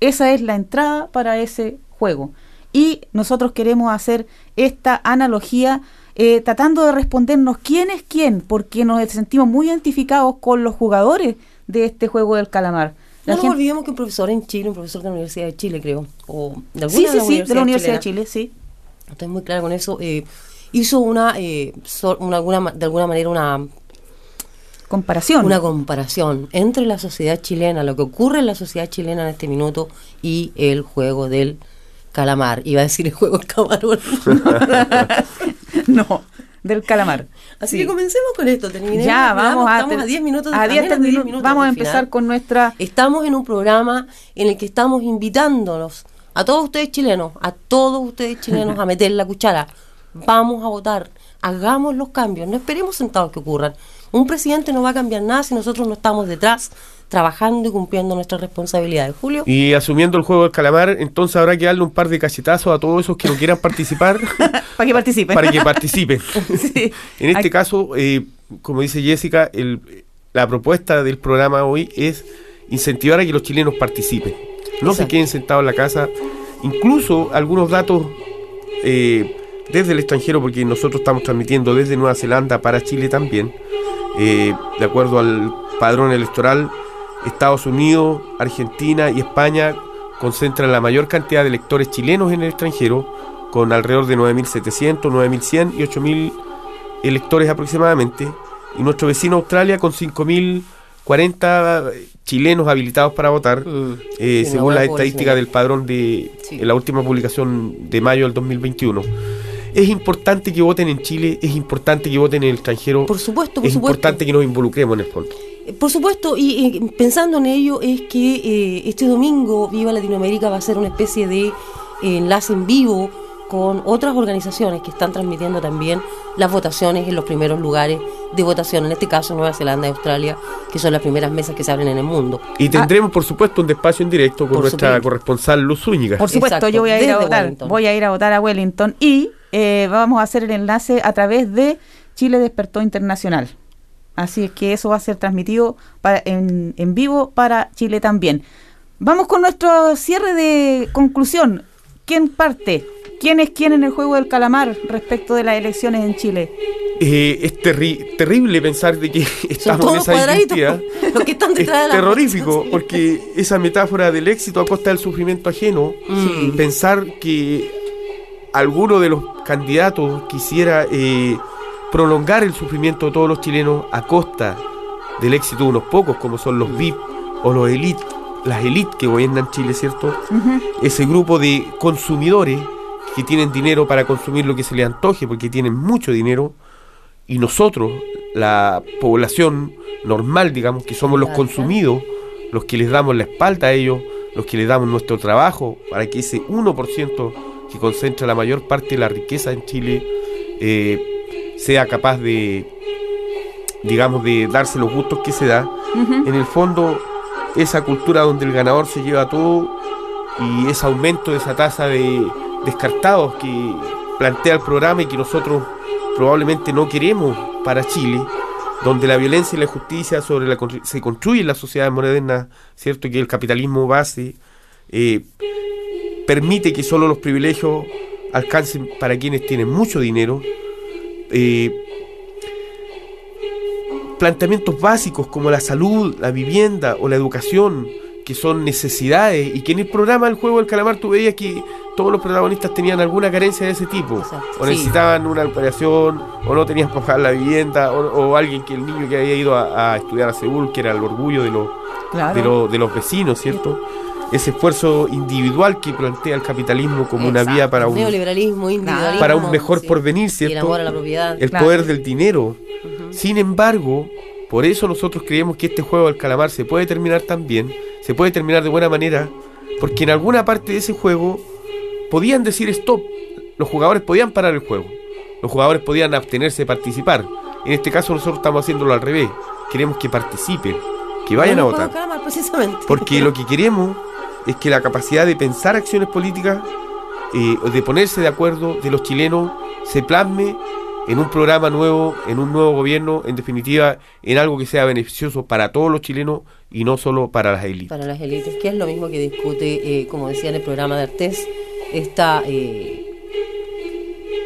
Esa es la entrada para ese juego. Y nosotros queremos hacer esta analogía eh, tratando de respondernos quién es quién, porque nos sentimos muy identificados con los jugadores de este juego del calamar. La No nos olvidemos que un profesor en Chile, un profesor de la Universidad de Chile, creo, o de alguna sí, de sí, sí, de la Universidad de Chile, sí. Estoy muy clara con eso. eh, hizo una, eh, so- una alguna ma- de alguna manera una, Comparación. una comparación entre la sociedad chilena, lo que ocurre en la sociedad chilena en este minuto y el juego del calamar. Iba a decir el juego del camarón. [laughs] [laughs] [laughs] no, del calamar. Así Sí. que comencemos con esto. terminemos, Ya, vamos a, estamos a 10 minutos a a 10 menos de 10 minu- minutos Vamos a empezar final. con nuestra Estamos en un programa en el que estamos invitándolos a todos ustedes chilenos, a todos ustedes chilenos a meter la cuchara. Vamos a votar, hagamos los cambios, no esperemos sentados que ocurran. Un presidente no va a cambiar nada si nosotros no estamos detrás trabajando y cumpliendo nuestras responsabilidades. Julio, Y asumiendo el juego del calamar, entonces habrá que darle un par de cachetazos a todos esos que no quieran participar [laughs] para que participen. para que participen. [laughs] Sí. [laughs] En este caso, eh, como dice Jessica, el- la propuesta del programa hoy es incentivar a que los chilenos participen. No se queden sentados en la casa. Incluso algunos datos eh, desde el extranjero, porque nosotros estamos transmitiendo desde Nueva Zelanda para Chile también. Eh, de acuerdo al padrón electoral, Estados Unidos, Argentina y España concentran la mayor cantidad de electores chilenos en el extranjero, con alrededor de 9.700, 9.100 y 8.000 electores aproximadamente. Y nuestro vecino Australia con 5.040 chilenos habilitados para votar, eh, Sí, según las estadísticas del padrón de Sí. en la última publicación de mayo del 2021. Es importante que voten en Chile, es importante que voten en el extranjero, por supuesto, por es supuesto. importante que nos involucremos en el fondo. Por supuesto, y pensando en ello, es que eh, este domingo Viva Latinoamérica va a ser una especie de eh, enlace en vivo con otras organizaciones que están transmitiendo también las votaciones en los primeros lugares de votación, en este caso Nueva Zelanda y Australia, que son las primeras mesas que se abren en el mundo. Y tendremos, por supuesto, un despacio en directo con nuestra supuesto. corresponsal Luz Zúñiga. Por supuesto, Exacto, yo voy a ir a votar. Wellington. Voy a ir a votar a Wellington y eh, vamos a hacer el enlace a través de Chile Despertó Internacional. Así es que eso va a ser transmitido para- en, en vivo para Chile también. Vamos con nuestro cierre de conclusión. ¿Quién parte? ¿Quién es quién en el juego del calamar respecto de las elecciones en Chile? Eh, es terri- terrible pensar de que estamos en esa los que están Es detrás de la terrorífico [laughs] porque esa metáfora del éxito a costa del sufrimiento ajeno, pensar que alguno de los candidatos quisiera eh, prolongar el sufrimiento de todos los chilenos a costa del éxito de unos pocos, como son los VIP o los elite, las élites que gobiernan Chile, ¿cierto? Ese grupo de consumidores que tienen dinero para consumir lo que se les antoje, porque tienen mucho dinero, y nosotros, la población normal, digamos, que somos los consumidos, los que les damos la espalda a ellos, los que les damos nuestro trabajo, para que ese 1% que concentra la mayor parte de la riqueza en Chile eh, sea capaz de, digamos, de darse los gustos que se da. En el fondo, esa cultura donde el ganador se lleva todo y ese aumento de esa tasa de descartados que plantea el programa y que nosotros probablemente no queremos para Chile, donde la violencia y la injusticia sobre la, se construye en la sociedad moderna, ¿cierto? Que el capitalismo base eh, permite que solo los privilegios alcancen para quienes tienen mucho dinero. Eh, planteamientos básicos como la salud, la vivienda o la educación, que son necesidades, y que en el programa El Juego del Calamar tú veías que todos los protagonistas tenían alguna carencia de ese tipo, Exacto, o sí. necesitaban una operación, o no tenían para pagar la vivienda, o, o alguien que el niño que había ido a, a estudiar a Seúl, que era el orgullo de los, Claro. de, los- de los vecinos, ¿cierto? Ese esfuerzo individual que plantea el capitalismo como una vía para un, Neoliberalismo, individualismo. para un mejor sí. porvenir, el ¿cierto? amor a la propiedad. el Claro. poder del dinero. Sin embargo, por eso nosotros creemos que este juego del calamar se puede terminar también, se puede terminar de buena manera, porque en alguna parte de ese juego podían decir stop, los jugadores podían parar el juego, los jugadores podían abstenerse de participar. En este caso nosotros estamos haciéndolo al revés, queremos que participen, que vayan a votar. juego calamar, precisamente. Porque lo que queremos es que la capacidad de pensar acciones políticas, eh, de ponerse de acuerdo de los chilenos, se plasme en un programa nuevo, en un nuevo gobierno, en definitiva, en algo que sea beneficioso para todos los chilenos y no solo para las élites. para las élites, que es lo mismo que discute, eh, como decía en el programa de Artés, esta, eh,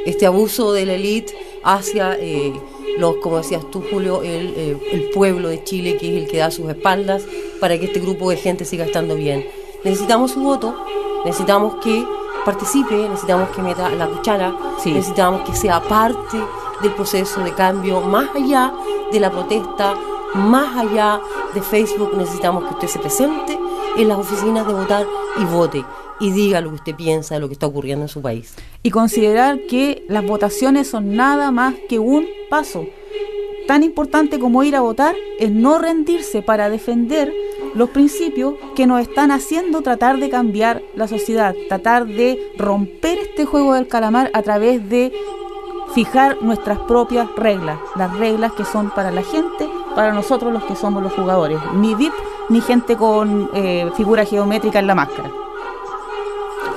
este abuso de la élite hacia eh, los, como decías tú, Julio, el, el pueblo de Chile, que es el que da sus espaldas para que este grupo de gente siga estando bien. Necesitamos su voto, necesitamos que participe, necesitamos que meta la cuchara, Sí. necesitamos que sea parte del proceso de cambio, más allá de la protesta, más allá de Facebook, necesitamos que usted se presente en las oficinas de votar y vote y diga lo que usted piensa de lo que está ocurriendo en su país. y considerar que las votaciones son nada más que un paso. Tan importante como ir a votar es no rendirse para defender los principios que nos están haciendo tratar de cambiar la sociedad, tratar de romper este juego del calamar a través de fijar nuestras propias reglas, las reglas que son para la gente, para nosotros los que somos los jugadores, ni VIP ni gente con eh, figura geométrica en la máscara.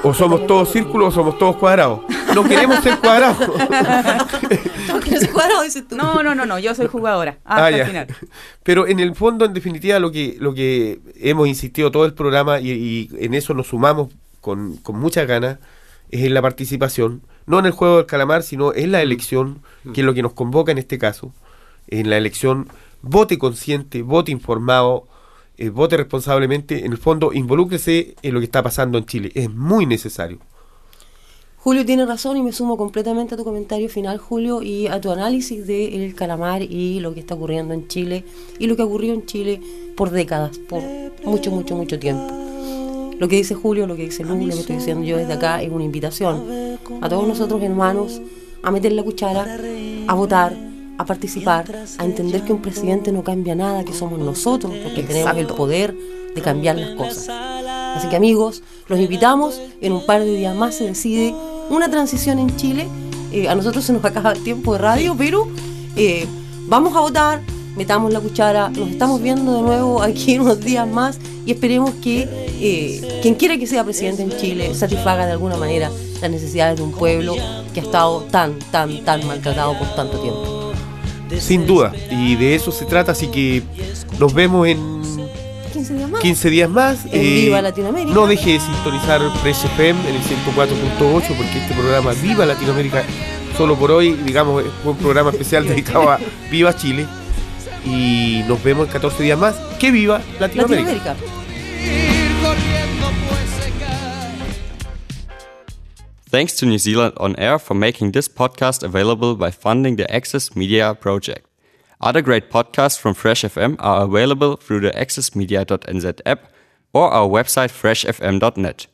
O somos todos círculos o somos todos cuadrados. [laughs] No queremos ser cuadrados. [laughs] No, no, no, no, yo soy jugadora. Hasta Ah, el final. Pero en el fondo, en definitiva, lo que, lo que hemos insistido todo el programa y, y en eso nos sumamos con, con muchas ganas es en la participación, no en el juego del calamar, sino en la elección, que es lo que nos convoca en este caso. En la elección, vote consciente, vote informado, eh, vote responsablemente. En el fondo, involúcrese en lo que está pasando en Chile. Es muy necesario. Julio tiene razón y me sumo completamente a tu comentario final, Julio, y a tu análisis del calamar y lo que está ocurriendo en Chile y lo que ocurrió en Chile por décadas, por mucho, mucho, mucho tiempo. Lo que dice Julio, lo que dice Lu, lo que estoy diciendo yo desde acá es una invitación a todos nosotros hermanos a meter la cuchara, a votar, a participar, a entender que un presidente no cambia nada, que somos nosotros, porque tenemos el poder de cambiar las cosas. Así que amigos, los invitamos, en un par de días más se decide una transición en Chile. Eh, a nosotros se nos acaba el tiempo de radio, pero eh, vamos a votar, metamos la cuchara, nos estamos viendo de nuevo aquí [laughs] unos días más y esperemos que eh, quien quiera que sea presidente en Chile satisfaga de alguna manera las necesidades de un pueblo que ha estado tan, tan, tan maltratado por tanto tiempo. Sin duda. Y de eso se trata, así que nos vemos en 15 días más. 15 días más. En Viva Latinoamérica. No deje de sintonizar Fresh FM en el 104.8 porque este programa Viva Latinoamérica, solo por hoy, digamos, fue un programa especial [laughs] dedicado a Viva Chile. Y nos vemos en 14 días más. Que viva Latinoamérica. Latinoamérica. Thanks to New Zealand On Air for making this podcast available by funding the Access Media project. Other great podcasts from Fresh FM are available through the accessmedia.nz app or our website freshfm.net.